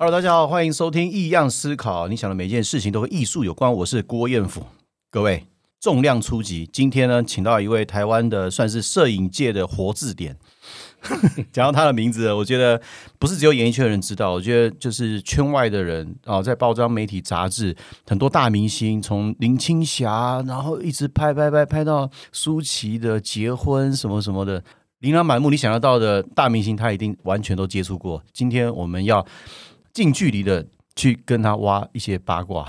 Hello，大家好，欢迎收听异样思考。你想的每件事情都和艺术有关，我是郭彦甫。各位，重量初级，今天呢，请到一位台湾的算是摄影界的活字典。讲到他的名字，我觉得不是只有演艺圈的人知道，我觉得就是圈外的人啊，在包装、媒体、杂志，很多大明星，从林青霞，然后一直拍拍拍拍到舒淇的结婚什么什么的，琳琅满目，你想得到的大明星，他一定完全都接触过。今天我们要。近距离的去跟他挖一些八卦，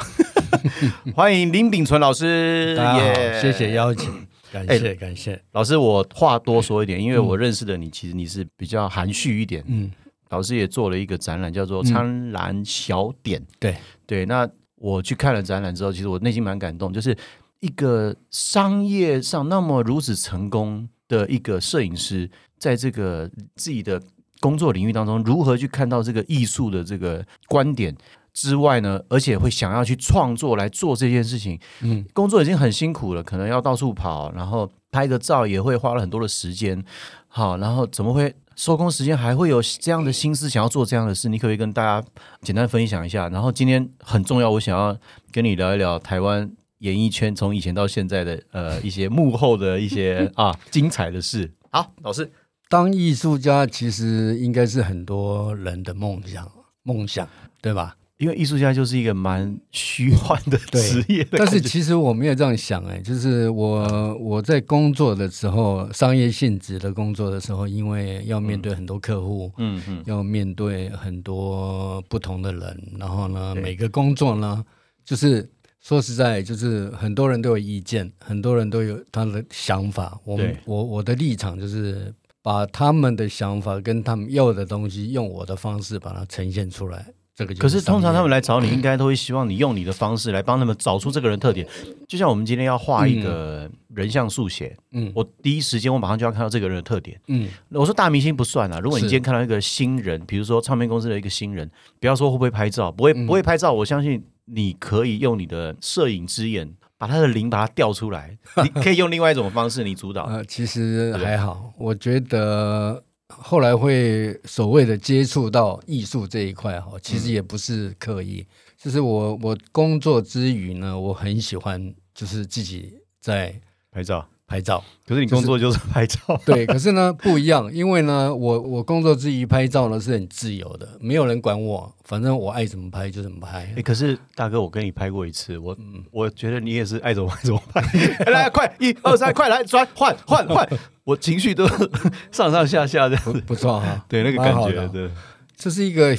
欢迎林炳存老师，大家好，谢谢邀请，感谢感谢老师。我话多说一点，因为我认识的你，其实你是比较含蓄一点。嗯，老师也做了一个展览，叫做《苍兰小点》。对对，那我去看了展览之后，其实我内心蛮感动，就是一个商业上那么如此成功的一个摄影师，在这个自己的。工作领域当中，如何去看到这个艺术的这个观点之外呢？而且会想要去创作来做这件事情。嗯，工作已经很辛苦了，可能要到处跑，然后拍个照也会花了很多的时间。好，然后怎么会收工时间还会有这样的心思想要做这样的事？你可不可以跟大家简单分享一下？然后今天很重要，我想要跟你聊一聊台湾演艺圈从以前到现在的呃一些幕后的一些啊精彩的事。好，老师。当艺术家其实应该是很多人的梦想，梦想对吧？因为艺术家就是一个蛮虚幻的职业。但是其实我没有这样想哎，就是我我在工作的时候，商业性质的工作的时候，因为要面对很多客户，嗯嗯，要面对很多不同的人，然后呢，每个工作呢，就是说实在，就是很多人都有意见，很多人都有他的想法。我我我的立场就是。把他们的想法跟他们要的东西，用我的方式把它呈现出来。这个可是通常他们来找你，应该都会希望你用你的方式来帮他们找出这个人特点。就像我们今天要画一个人像速写，嗯，我第一时间我马上就要看到这个人的特点。嗯，我说大明星不算啊，如果你今天看到一个新人，比如说唱片公司的一个新人，不要说会不会拍照，不会不会拍照，我相信你可以用你的摄影之眼。把他的灵把它调出来，你可以用另外一种方式，你主导。呃，其实还好，我觉得后来会所谓的接触到艺术这一块哈，其实也不是刻意，就是我我工作之余呢，我很喜欢就是自己在拍照。拍照，可是你工作就是拍照。对，可是呢 不一样，因为呢，我我工作之余拍照呢是很自由的，没有人管我，反正我爱怎么拍就怎么拍。哎，可是大哥，我跟你拍过一次，我我觉得你也是爱怎么拍怎么拍。来，快一二三，快来转换换换，我情绪都 上上下下的，不错哈。对，那个感觉，对，这是一个。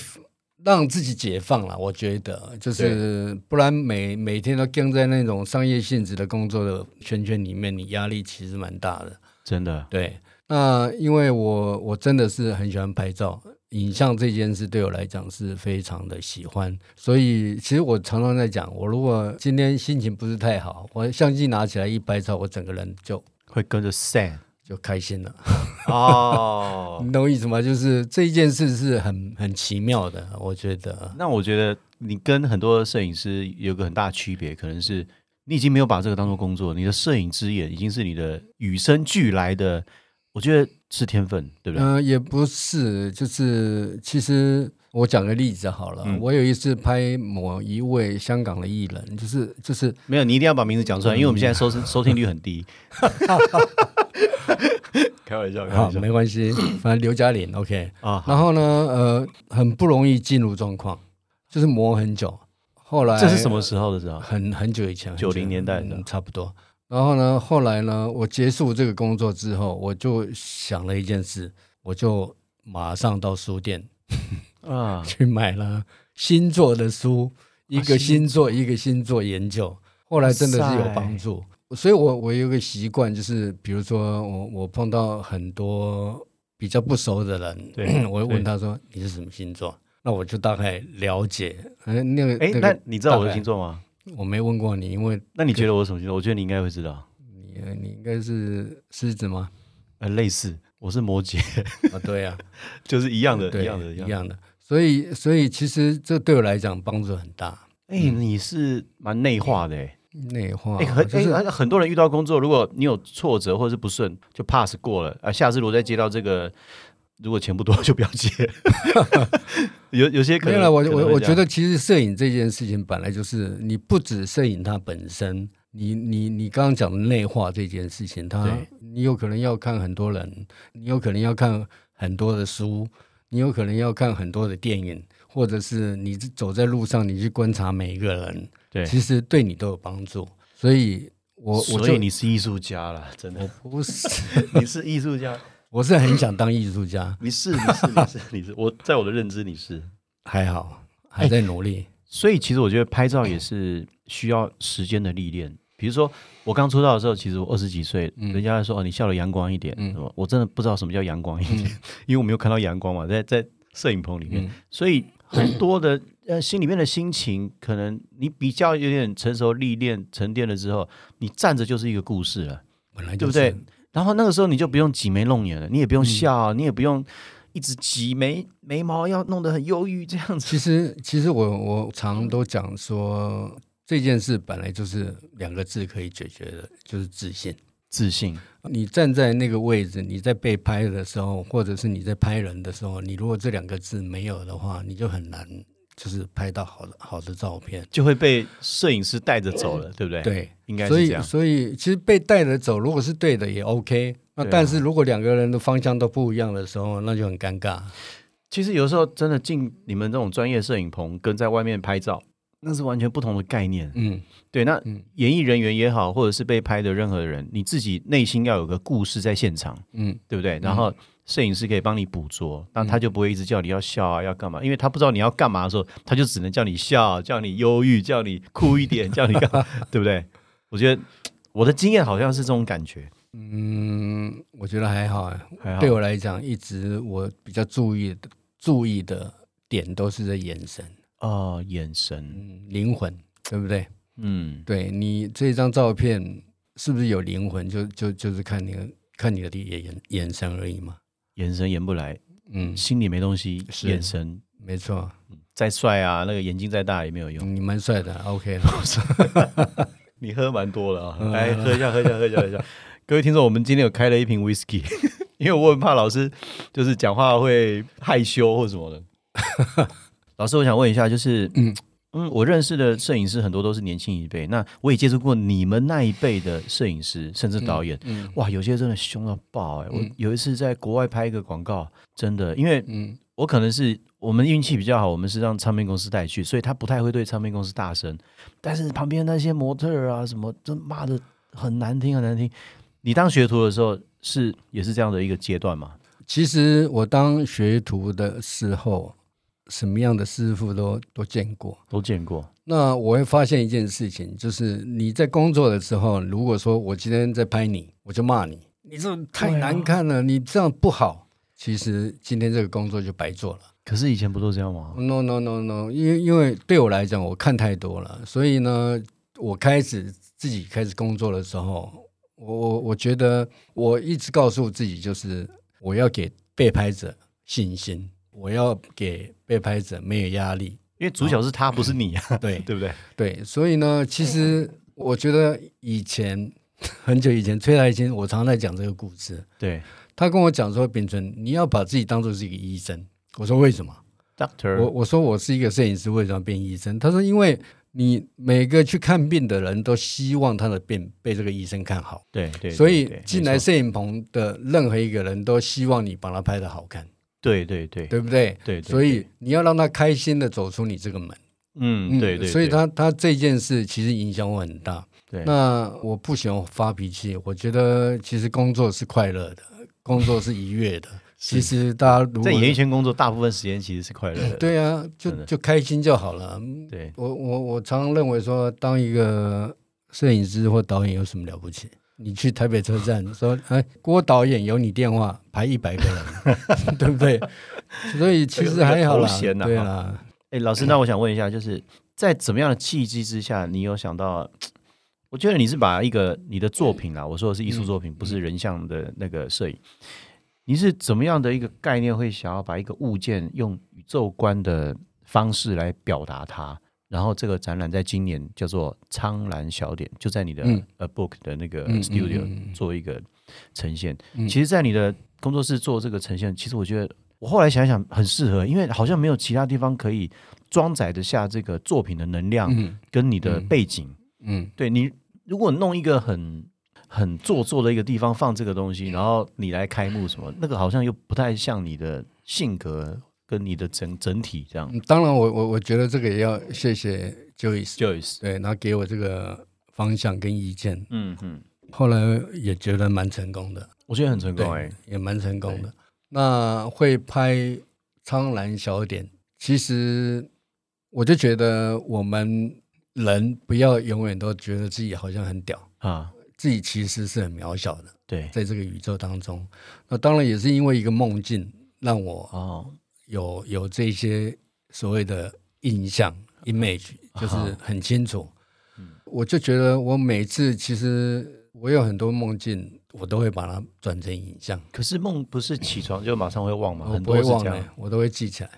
让自己解放了，我觉得就是不然每每天都跟在那种商业性质的工作的圈圈里面，你压力其实蛮大的。真的，对。那因为我我真的是很喜欢拍照，影像这件事对我来讲是非常的喜欢，所以其实我常常在讲，我如果今天心情不是太好，我相机拿起来一拍照，我整个人就会跟着 sad。就开心了哦，你懂我意思吗？就是这一件事是很很奇妙的，我觉得。那我觉得你跟很多摄影师有个很大的区别，可能是你已经没有把这个当做工作，你的摄影之眼已经是你的与生俱来的。我觉得是天分，对不对？嗯，也不是，就是其实我讲个例子好了。我有一次拍某一位香港的艺人，就是就是没有，你一定要把名字讲出来，因为我们现在收 收听率很低。开玩笑，开玩笑，没关系，反正刘嘉玲，OK 啊。然后呢，呃，很不容易进入状况，就是磨很久。后来这是什么时候的时候？很很久以前，九零年代的，差不多。然后呢，后来呢，我结束这个工作之后，我就想了一件事，我就马上到书店啊 去买了星座的书，一个星座一个星座研究。后来真的是有帮助。所以，我我有个习惯，就是比如说，我我碰到很多比较不熟的人，对我问他说你是什么星座，那我就大概了解。哎，那个，哎，那你知道我的星座吗？我没问过你，因为那你觉得我什么星座？我觉得你应该会知道。你你应该是狮子吗？呃，类似，我是摩羯啊。对呀，就是一样的，一样的，一样的。所以，所以其实这对我来讲帮助很大。哎，你是蛮内化的哎。内化，哎，很多人遇到工作，如果你有挫折或者是不顺，就 pass 过了啊。下次如果再接到这个，如果钱不多，就不要接。有有些可能了，我我我觉得其实摄影这件事情本来就是你不止摄影它本身，你你你刚刚讲的内化这件事情，它你有可能要看很多人，你有可能要看很多的书，你有可能要看很多的电影，或者是你走在路上，你去观察每一个人，对，其实对你都有帮助。所以我我所就以你是艺术家了，真的，我不是，你是艺术家，我是很想当艺术家，你是你是你是你是，我在我的认知你是。还好还在努力。所以其实我觉得拍照也是需要时间的历练。比如说我刚出道的时候，其实我二十几岁，人家说哦你笑得阳光一点，嗯什么我真的不知道什么叫阳光一点，因为我没有看到阳光嘛，在在摄影棚里面，嗯所以很多的呃心里面的心情，可能你比较有点成熟历练沉淀了之后，你站着就是一个故事了。本来就是对不对？然后那个时候你就不用挤眉弄眼了，你也不用笑，你也不用一直挤眉眉毛，要弄得很忧郁这样子。其实，其实我我常都讲说，这件事本来就是两个字可以解决的，就是自信。自信，你站在那个位置，你在被拍的时候，或者是你在拍人的时候，你如果这两个字没有的话，你就很难就是拍到好的好的照片。就会被摄影师带着走了，对不对？，对，应该是这样。所以其实被带着走，如果是对的也 OK。那但是如果两个人的方向都不一样的时候，那就很尴尬。其实有时候真的进你们这种专业摄影棚，跟在外面拍照，那是完全不同的概念。嗯，对，那嗯演艺人员也好，或者是被拍的任何人，你自己内心要有个故事在现场，嗯，对不对？然后摄影师可以帮你捕捉，那他就不会一直叫你要笑啊，要干嘛？因为他不知道你要干嘛的时候，他就只能叫你笑，叫你忧郁，叫你哭一点，叫你干嘛，对不对？我觉得我的经验好像是这种感觉，嗯，我觉得还好啊。还好对我来讲，一直我比较注意的注意的点都是在眼神，哦，眼神，嗯，灵魂，对不对？嗯，对你这张照片是不是有灵魂，就就就是看你的看你的眼眼神而已嘛。眼神演不来，嗯，心里没东西，眼神没错，再帅啊，那个眼睛再大也没有用。你蛮帅的，OK 了。你喝蛮多了啊，嗯来喝一下，喝一下，喝一下，喝一下。各位听众，我们今天有开了一瓶 whisky，因为我很怕老师就是讲话会害羞或什么的。老师，我想问一下，就是嗯嗯嗯，我认识的摄影师很多都是年轻一辈，那我也接触过你们那一辈的摄影师，甚至导演。嗯哇，有些真的凶到爆哎、我嗯有一次在国外拍一个广告，真的，因为嗯我可能是我们运气比较好，我们是让唱片公司带去，所以他不太会对唱片公司大声。但是旁边那些模特儿啊什么，真骂的很难听很难听。你当学徒的时候是也是这样的一个阶段吗？其实我当学徒的时候，什么样的师傅都都见过。都见过，那我会发现一件事情，就是你在工作的时候，如果说我今天在拍你，我就骂你，你这太难看了，你这样不好。其实今天这个工作就白做了。可是以前不都这样吗？No no no no，因为因为对我来讲，我看太多了，所以呢，我开始自己开始工作的时候，我我我觉得我一直告诉自己，就是我要给被拍者信心，我要给被拍者没有压力。因为主角是他，不是你啊，对 对不对？对，所以呢，其实我觉得以前很久以前，崔台清我常常在讲这个故事，对他跟我讲说，秉存你要把自己当做是一个医生。我说为什么？，Doctor，我我说我是一个摄影师，为什么要变医生？他说因为你每个去看病的人都希望他的病被这个医生看好，对对，所以进来摄影棚的任何一个人都希望你把他拍的好看，对对对对不对？对，对所以你要让他开心的走出你这个门。嗯，对对，对所以他他这件事其实影响我很大。对那我不喜欢发脾气，我觉得其实工作是快乐的，工作是愉悦的。其实大家如果在演艺圈工作，大部分时间其实是快乐的。对啊，就就开心就好了。对，我我我常常认为说，当一个摄影师或导演有什么了不起？你去台北车站说，哎，郭导演有你电话，排一百个人，对不对？所以其实还好啦对啦。哎，老师，那我想问一下，就是在怎么样的契机之下，你有想到？我觉得你是把一个你的作品啊，我说的是艺术作品，不是人像的那个摄影。你是怎么样的一个概念，会想要把一个物件用宇宙观的方式来表达它？然后这个展览在今年叫做“苍蓝小点”，就在你的嗯 A Book 的那个 studio 做一个呈现。嗯其实，在你的工作室做这个呈现，其实我觉得我后来想想很适合，因为好像没有其他地方可以装载得下这个作品的能量跟你的背景。嗯，对你如果弄一个很很做作的一个地方放这个东西，然后你来开幕什么，那个好像又不太像你的性格跟你的整整体这样。当然，我我我觉得这个也要谢谢 Joyce，Joyce 对，然后给我这个方向跟意见。嗯嗯，后来也觉得蛮成功的，我觉得很成功，哎，也蛮成功的。那会拍《苍兰小点》，其实我就觉得我们人不要永远都觉得自己好像很屌。啊，自己其实是很渺小的。对，在这个宇宙当中，那当然也是因为一个梦境，让我哦有有这些所谓的印象 image，就是很清楚。嗯，我就觉得我每次其实我有很多梦境。我都会把它转成影像。可是梦不是起床就马上会忘吗？我不会忘的，我都会记起来。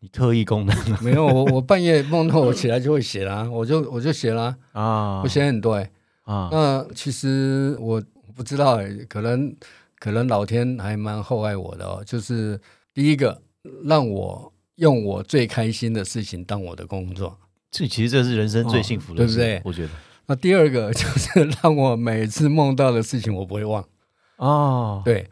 你特异功能没有？我我半夜梦到我起来就会写啦，我就我就写啦啊，我写很多哎啊。那其实我不知道哎，可能可能老天还蛮厚爱我的哦。就是第一个让我用我最开心的事情当我的工作，这其实这是人生最幸福的，对不对？我觉得。那第二个 就是让我每次梦到的事情我不会忘哦，对，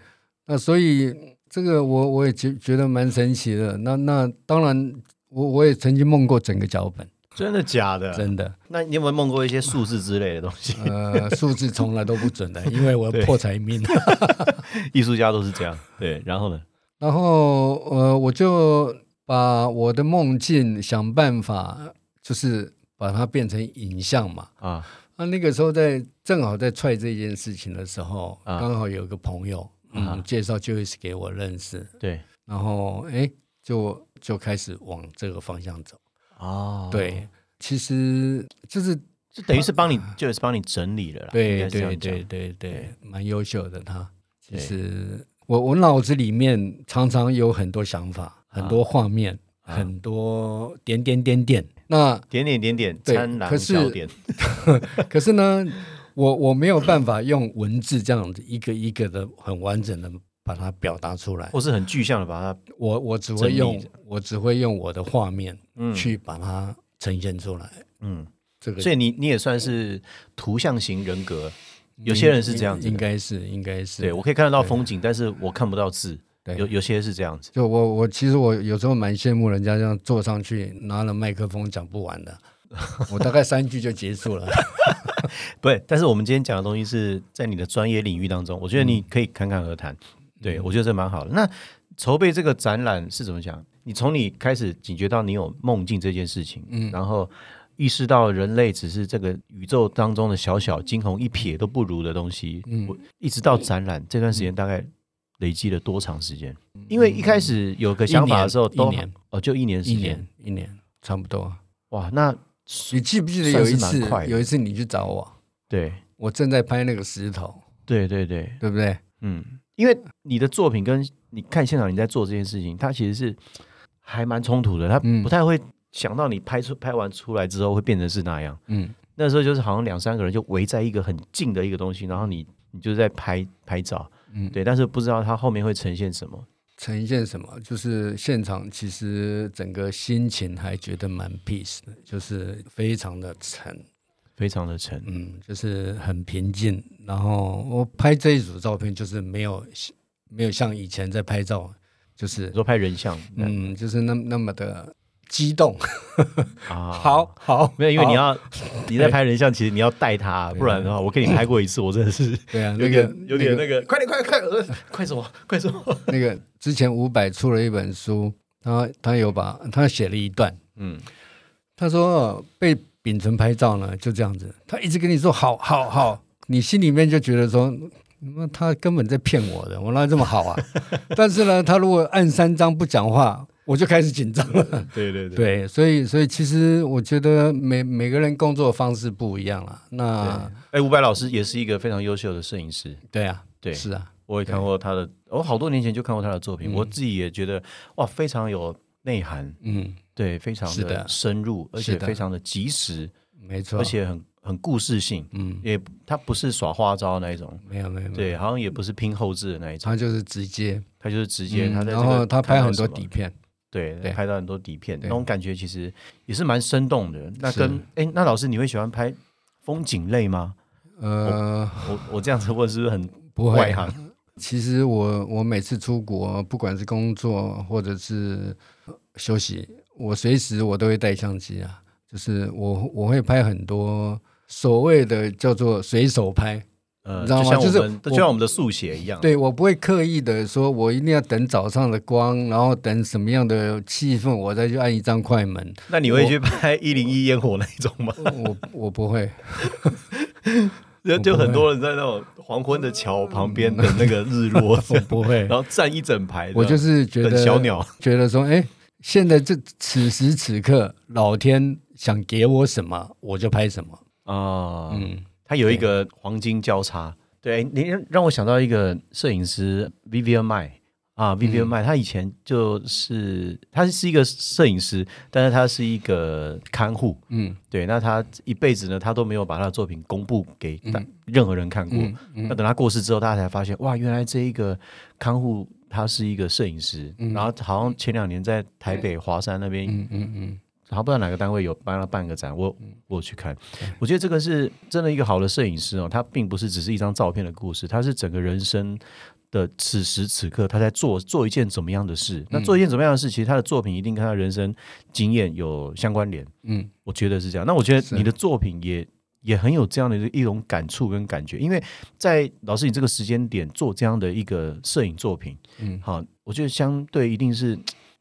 那所以这个我我也觉觉得蛮神奇的。那那当然，我我也曾经梦过整个脚本，真的假的？真的。那你有没有梦过一些数字之类的东西？呃，数字从来都不准的，因为我破财命。艺术家都是这样。对，然后呢？然后呃，我就把我的梦境想办法，就是。把它变成影像嘛啊，那那个时候在正好在踹这件事情的时候，刚好有个朋友嗯介绍 Joyce 给我认识，对，然后哎就就开始往这个方向走哦，对，其实就是就等于是帮你 Joyce 帮你整理了，对对对对对，蛮优秀的他。其实我我脑子里面常常有很多想法，很多画面，很多点点点点。那点点点点，对，可是 可是呢，我我没有办法用文字这样子一个一个的很完整的把它表达出来，或是很具象的把它，我我只会用我只会用我的画面去把它呈现出来。嗯，这个，所以你你也算是图像型人格，有些人是这样子，应该是应该是，对我可以看得到风景，但是我看不到字。有有些是这样子，就我我其实我有时候蛮羡慕人家这样坐上去拿了麦克风讲不完的，我大概三句就结束了。不对，但是我们今天讲的东西是在你的专业领域当中，我觉得你可以侃侃而谈。对我觉得这蛮好的。那筹备这个展览是怎么讲？你从你开始警觉到你有梦境这件事情，嗯，然后意识到人类只是这个宇宙当中的小小惊鸿一瞥都不如的东西，嗯，一直到展览这段时间大概。累积了多长时间？因为一开始有个想法的时候，一年哦，就一年时间，一年差不多。哇，那你记不记得有一次？有一次你去找我，对我正在拍那个石头，对对对，对不对？嗯，因为你的作品跟你看现场你在做这件事情，它其实是还蛮冲突的。它不太会想到你拍出拍完出来之后会变成是那样。嗯，那时候就是好像两三个人就围在一个很近的一个东西，然后你你就是在拍拍照。嗯，对，但是不知道它后面会呈现什么，呈现什么，就是现场其实整个心情还觉得蛮 peace 的，就是非常的沉，非常的沉，嗯，就是很平静。然后我拍这一组照片，就是没有没有像以前在拍照，就是说拍人像，嗯，就是那那么的。激动啊！好好，没有，因为你要 你在拍人像，其实你要带他，不然的话，我给你拍过一次，我真的是 对啊，有点有点那个，快点快快快什么快什么？那个之前伍佰出了一本书，他他有把他写了一段，嗯，他说被秉承拍照呢就这样子，他一直跟你说好好好，你心里面就觉得说，那他根本在骗我的，我哪这么好啊？但是呢，他如果按三张不讲话。我就开始紧张了。对对对，对，所以所以其实我觉得每每个人工作方式不一样了。那哎，伍佰老师也是一个非常优秀的摄影师。对啊，对，是啊，我也看过他的，我好多年前就看过他的作品，我自己也觉得哇，非常有内涵。嗯，对，非常的深入，而且非常的及时，没错，而且很很故事性，嗯，也他不是耍花招那一种，没有没有，对，好像也不是拼后置的那一种，他就是直接，他就是直接，他然后他拍很多底片，对，拍到很多底片，那种感觉其实也是蛮生动的。那跟哎，那老师你会喜欢拍风景类吗？呃，我我这样子问是不是很 不外行？其实我我每次出国，不管是工作或者是休息，我随时我都会带相机啊，就是我我会拍很多。所谓的叫做随手拍，呃，知道吗？就是就像我们的速写一样。对我不会刻意的说，我一定要等早上的光，然后等什么样的气氛，我再去按一张快门。那你会去拍一零一烟火那一种吗？我我不会。就就很多人在那种黄昏的桥旁边的那个日落，我不会。然后站一整排，我就是觉得小鸟，觉得说，哎，现在这此时此刻，老天想给我什么，我就拍什么。啊，嗯，他有一个黄金交叉，对你让我想到一个摄影师 Vivian Mai 啊，Vivian Mai，他以前就是他是一个摄影师，但是他是一个看护，嗯，对，那他一辈子呢，他都没有把他的作品公布给任何人看过，那等他过世之后，大家才发现，哇，原来这一个看护他是一个摄影师，然后好像前两年在台北华山那边，嗯嗯嗯。然后不知道哪个单位有帮他办个展，我我去看，我觉得这个是真的一个好的摄影师哦，他并不是只是一张照片的故事，他是整个人生的此时此刻他在做做一件怎么样的事，那做一件怎么样的事，其实他的作品一定跟他人生经验有相关联，嗯，我觉得是这样。那我觉得你的作品也也很有这样的一种感触跟感觉，因为在老师你这个时间点做这样的一个摄影作品，嗯，好，我觉得相对一定是。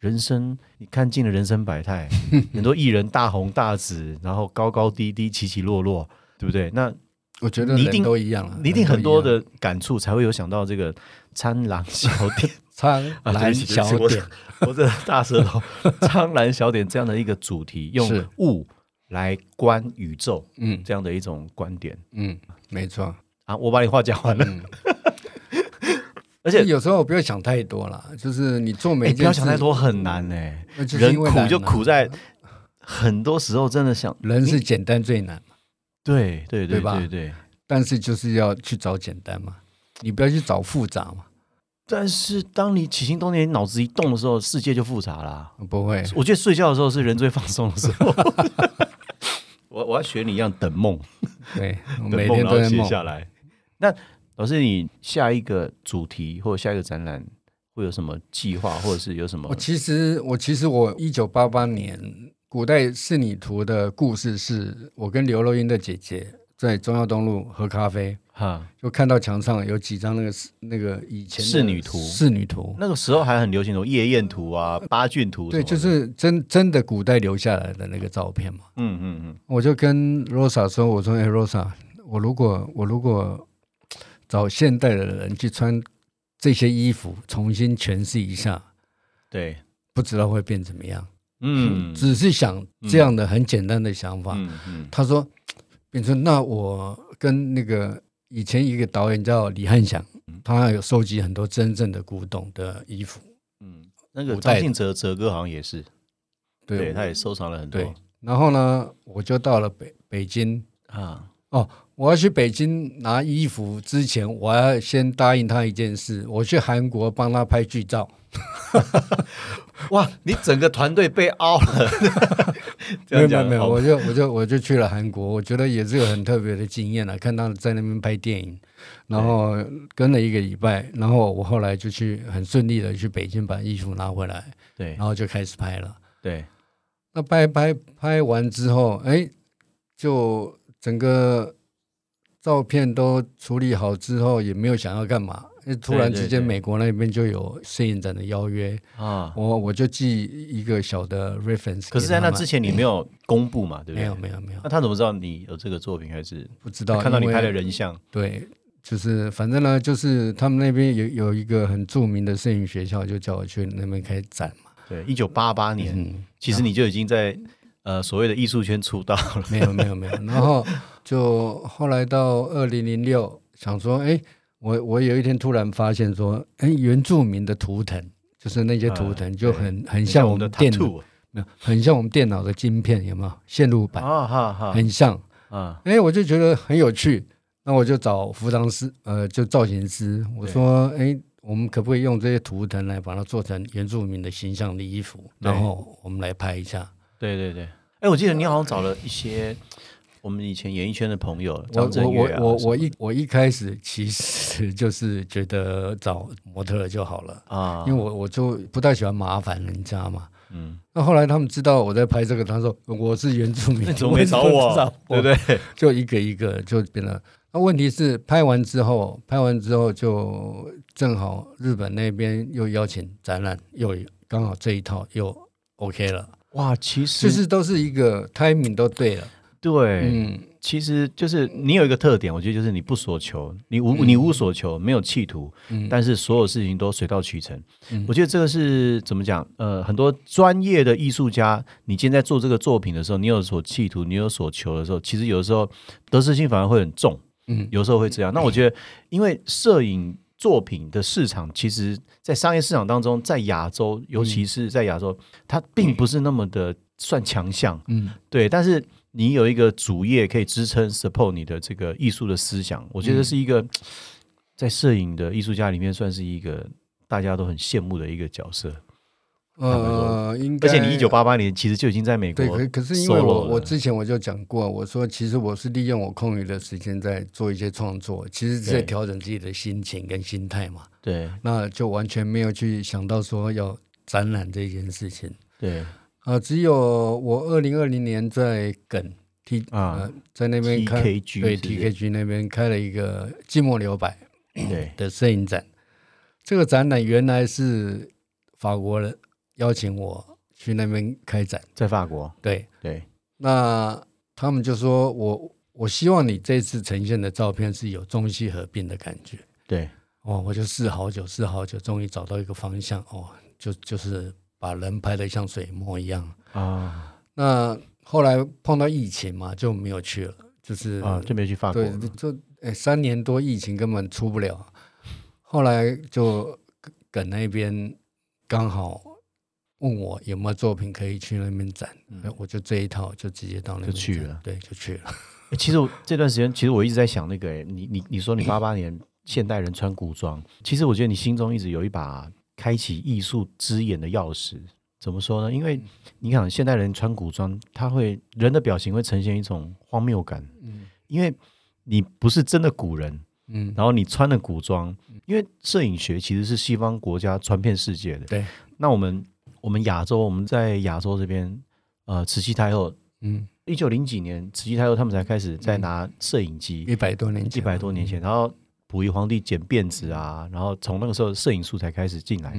人生，你看尽了人生百态，很多艺人大红大紫，然后高高低低，起起落落，对不对？那我觉得你一定都一样了你一定很多的感触，才会有想到这个苍狼小点，苍兰 小点，我这大舌头，苍兰小点这样的一个主题，用物来观宇宙，嗯，这样的一种观点，嗯，没错。啊，我把你话讲完了。而且有时候不要想太多了，就是你做每件事不要想太多很难呢。人苦就苦在很多时候真的想人是简单最难嘛。对对对对对。但是就是要去找简单嘛，你不要去找复杂嘛。但是当你起心动念、脑子一动的时候，世界就复杂了。不会，我觉得睡觉的时候是人最放松的时候。我我要学你一样等梦，对，每天都在写下来。那。老师，你下一个主题或者下一个展览会有什么计划，或者是有什么？我其实，我其实，我一九八八年古代仕女图的故事，是我跟刘若英的姐姐在中央东路喝咖啡，哈，就看到墙上有几张那个那个以前仕女图，仕女图，那个时候还很流行什么夜宴图啊、八骏图，对，就是真真的古代留下来的那个照片嘛。嗯嗯嗯，我就跟 Rosa 说，我说，哎，Rosa，我如果我如果找现代的人去穿这些衣服，重新诠释一下，对，不知道会变怎么样。嗯，只是想这样的很简单的想法。嗯嗯，他说，变成那我跟那个以前一个导演叫李汉祥，他有收集很多真正的古董的衣服。嗯，那个张信哲哲哥好像也是，对，他也收藏了很多。然后呢，我就到了北北京啊。哦，我要去北京拿衣服之前，我要先答应他一件事，我去韩国帮他拍剧照。哇，你整个团队被凹了。没有没有没有，我就我就我就去了韩国，我觉得也是个很特别的经验了。看他在那边拍电影，然后跟了一个礼拜，然后我后来就去很顺利的去北京把衣服拿回来，对，然后就开始拍了。对，那拍拍拍完之后，哎，就。整个照片都处理好之后，也没有想要干嘛，突然之间美国那边就有摄影展的邀约啊，我我就寄一个小的 reference。可是，在那之前你没有公布嘛，对不对？没有，没有，没有。那他怎么知道你有这个作品？还是不知道？看到你拍的人像？对，就是反正呢，就是他们那边有有一个很著名的摄影学校，就叫我去那边开展嘛。对，一九八八年，其实你就已经在。呃，所谓的艺术圈出道了，没有没有没有，然后就后来到二零零六，想说，哎，我我有一天突然发现说，哎，原住民的图腾，就是那些图腾就很很像我们的电脑，没有，很像我们电脑的晶片，有没有线路板？啊哈哈，很像。啊，哎，我就觉得很有趣，那我就找服装师，呃，就造型师，我说，哎，我们可不可以用这些图腾来把它做成原住民的形象的衣服，然后我们来拍一下。对对对，哎，我记得你好像找了一些。我们以前演艺圈的朋友，我我我我我一我一开始其实就是觉得找模特就好了啊，因为我我就不太喜欢麻烦人家嘛。嗯，那后来他们知道我在拍这个，他说我是原住民，怎么没找我？对不对？就一个一个就变了。那问题是拍完之后，拍完之后就正好日本那边又邀请展览，又刚好这一套又 OK 了。哇，其实就是都是一个 timing 都对了。对，嗯，其实就是你有一个特点，我觉得就是你不所求，你无你无所求，没有企图，嗯但是所有事情都水到渠成。我觉得这个是怎么讲？呃，很多专业的艺术家，你今天在做这个作品的时候，你有所企图，你有所求的时候，其实有的时候得失心反而会很重，嗯，有时候会这样。那我觉得，因为摄影作品的市场，其实在商业市场当中，在亚洲，尤其是在亚洲，它并不是那么的算强项，嗯，对，但是。你有一个主业可以支撑 support 你的这个艺术的思想，我觉得是一个在摄影的艺术家里面算是一个大家都很羡慕的一个角色。呃，应该，而且你一九八八年其实就已经在美国。对，可可是因为我我之前我就讲过，我说其实我是利用我空余的时间在做一些创作，其实在调整自己的心情跟心态嘛。对，那就完全没有去想到说要展览这件事情。对。啊，只有我二零二零年在梗 T 啊，在那边开对 TKG 那边开了一个寂寞留白对的摄影展。这个展览原来是法国人邀请我去那边开展，在法国。对对，那他们就说我我希望你这次呈现的照片是有中西合并的感觉。对哦，我就试好久，试好久，终于找到一个方向哦，就就是。把人拍的像水墨一样啊！那后来碰到疫情嘛，就没有去了，就是啊，就没去法国。对，就哎，三年多疫情根本出不了。后来就耿那边刚好问我有没有作品可以去那边展，我就这一套就直接到那边去了。对，就去了。其实我这段时间，其实我一直在想那个，你你你说你八八年现代人穿古装，其实我觉得你心中一直有一把。开启艺术之眼的钥匙，怎么说呢？因为你看，现代人穿古装，他会人的表情会呈现一种荒谬感。嗯，因为你不是真的古人，嗯，然后你穿的古装，因为摄影学其实是西方国家传遍世界的。对，那我们我们亚洲，我们在亚洲这边，呃，慈禧太后，嗯，一九零几年，慈禧太后他们才开始在拿摄影机，一百多年，一百多年前，然后。溥仪皇帝剪辫子啊，然后从那个时候摄影素材开始进来，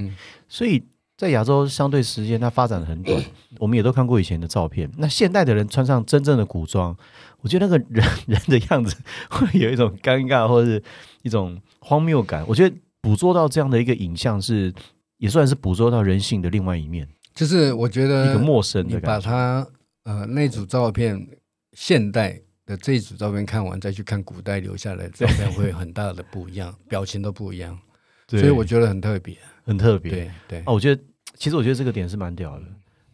所以在亚洲相对时间它发展的很短。我们也都看过以前的照片。那现代的人穿上真正的古装，我觉得那个人 人的样子会有一种尴尬或者是一种荒谬感。我觉得捕捉到这样的一个影像是也算是捕捉到人性的另外一面。就是我觉得一个陌生的，把它呃那组照片现代。的这一组照片看完，再去看古代留下来的照片，会很大的不一样，表情都不一样，所以我觉得很特别，很特别。对对，哦，我觉得其实我觉得这个点是蛮屌的，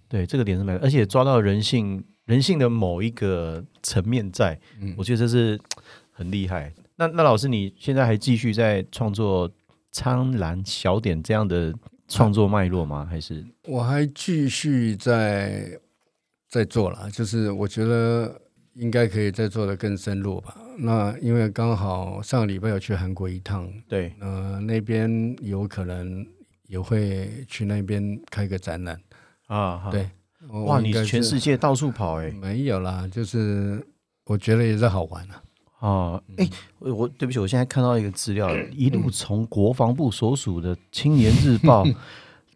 对，这个点是蛮，而且抓到人性人性的某一个层面在，我觉得这是很厉害。那那老师，你现在还继续在创作《苍兰小点》这样的创作脉络吗？还是我还继续在在做了？就是我觉得。应该可以再做的更深入吧？那因为刚好上个礼拜有去韩国一趟，对，呃，那边有可能也会去那边开个展览啊。对，哇，你全世界到处跑哎？没有啦，就是我觉得也是好玩啊。哦，哎，我对不起，我现在看到一个资料，一路从国防部所属的《青年日报》。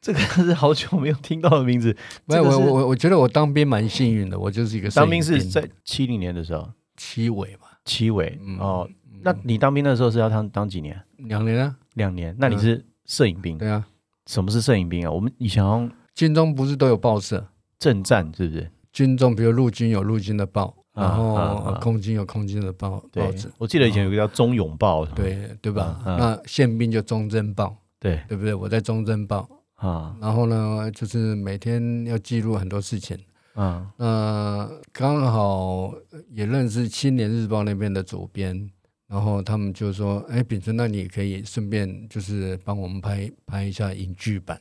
这个是好久没有听到的名字。没有，我我我觉得我当兵蛮幸运的，我就是一个当兵是在七零年的时候，七尾嘛，七尾哦。那你当兵的时候是要当当几年？两年啊，两年。那你是摄影兵？对啊。什么是摄影兵啊？我们以前军中不是都有报社？政战是不是？军中比如陆军有陆军的报，然后空军有空军的报报纸。我记得以前有个叫《中勇报》，对对吧？那宪兵就《忠贞报》，对对不对？我在《忠贞报》。啊，然后呢，就是每天要记录很多事情。嗯，那刚好也认识《青年日报》那边的主编，然后他们就说：“哎，秉春，那你可以顺便就是帮我们拍拍一下影剧版。”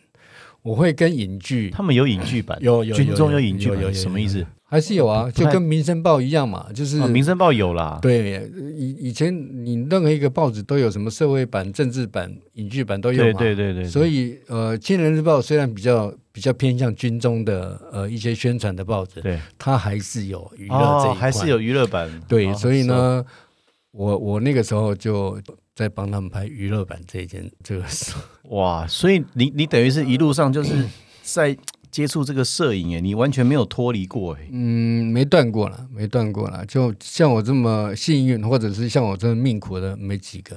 我会跟影剧，他们有影剧版，有有军中有影剧版，什么意思？还是有啊，就跟《民生报》一样嘛，就是《民生报》有啦。对，以以前你任何一个报纸都有什么社会版、政治版、影剧版都有嘛。对对对对。所以呃，《青年日报》虽然比较比较偏向军中的呃一些宣传的报纸，对，它还是有娱乐这一还是有娱乐版。对，所以呢，我我那个时候就在帮他们拍娱乐版这一件这个事。哇，所以你你等于是一路上就是在。接触这个摄影哎，你完全没有脱离过哎。嗯，没断过了，没断过了。就像我这么幸运，或者是像我这么命苦的，没几个。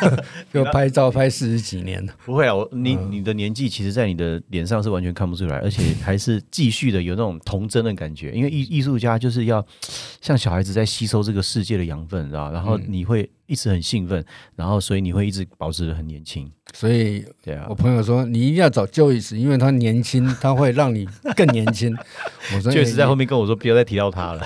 就拍照拍四十几年了。不会啊，我你你的年纪，其实在你的脸上是完全看不出来，而且还是继续的有那种童真的感觉。因为艺艺术家就是要像小孩子在吸收这个世界的养分，知道然后你会。一直很兴奋，然后所以你会一直保持的很年轻。所以，对啊，我朋友说你一定要找 Joyce，因为他年轻，他会让你更年轻。我说 Joyce 在后面跟我说不要再提到他了。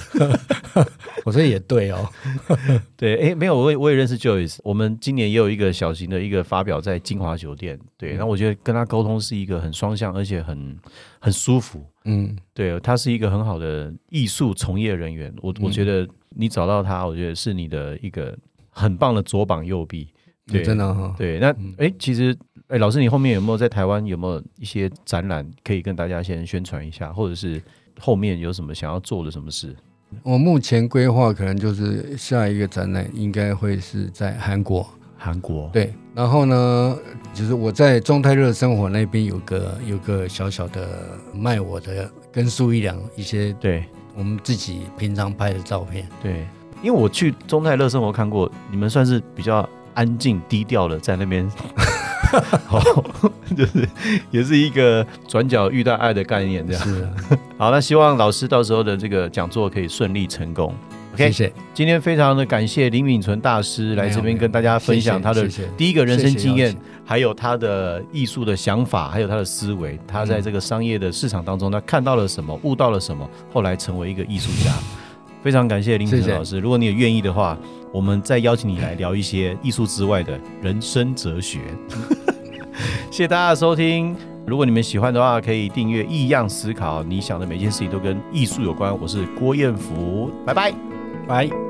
我说也对哦，对，哎，没有，我也我也认识 Joyce，我们今年也有一个小型的一个发表在金华酒店。对，然后我觉得跟他沟通是一个很双向，而且很很舒服。嗯，对，他是一个很好的艺术从业人员。我我觉得你找到他，我觉得是你的一个。很棒的左膀右臂，对，真的哈。对，那哎，其实哎，老师，你后面有没有在台湾有没有一些展览可以跟大家先宣传一下，或者是后面有什么想要做的什么事？我目前规划可能就是下一个展览应该会是在韩国，韩国对。然后呢，就是我在中泰热生活那边有个有个小小的卖我的跟苏一良一些对我们自己平常拍的照片，对。因为我去中泰乐生活看过，你们算是比较安静低调的在那边，好，就是也是一个转角遇到爱的概念这样。是，好，那希望老师到时候的这个讲座可以顺利成功。OK，谢谢。今天非常的感谢林敏纯大师来这边跟大家分享他的第一个人生经验，还有他的艺术的想法，还有他的思维。他在这个商业的市场当中，他看到了什么，悟到了什么，后来成为一个艺术家。非常感谢林子老师。如果你也愿意的话，我们再邀请你来聊一些艺术之外的人生哲学。谢谢大家的收听。如果你们喜欢的话，可以订阅《异样思考》。你想的每件事情都跟艺术有关。我是郭彦福，拜拜，拜。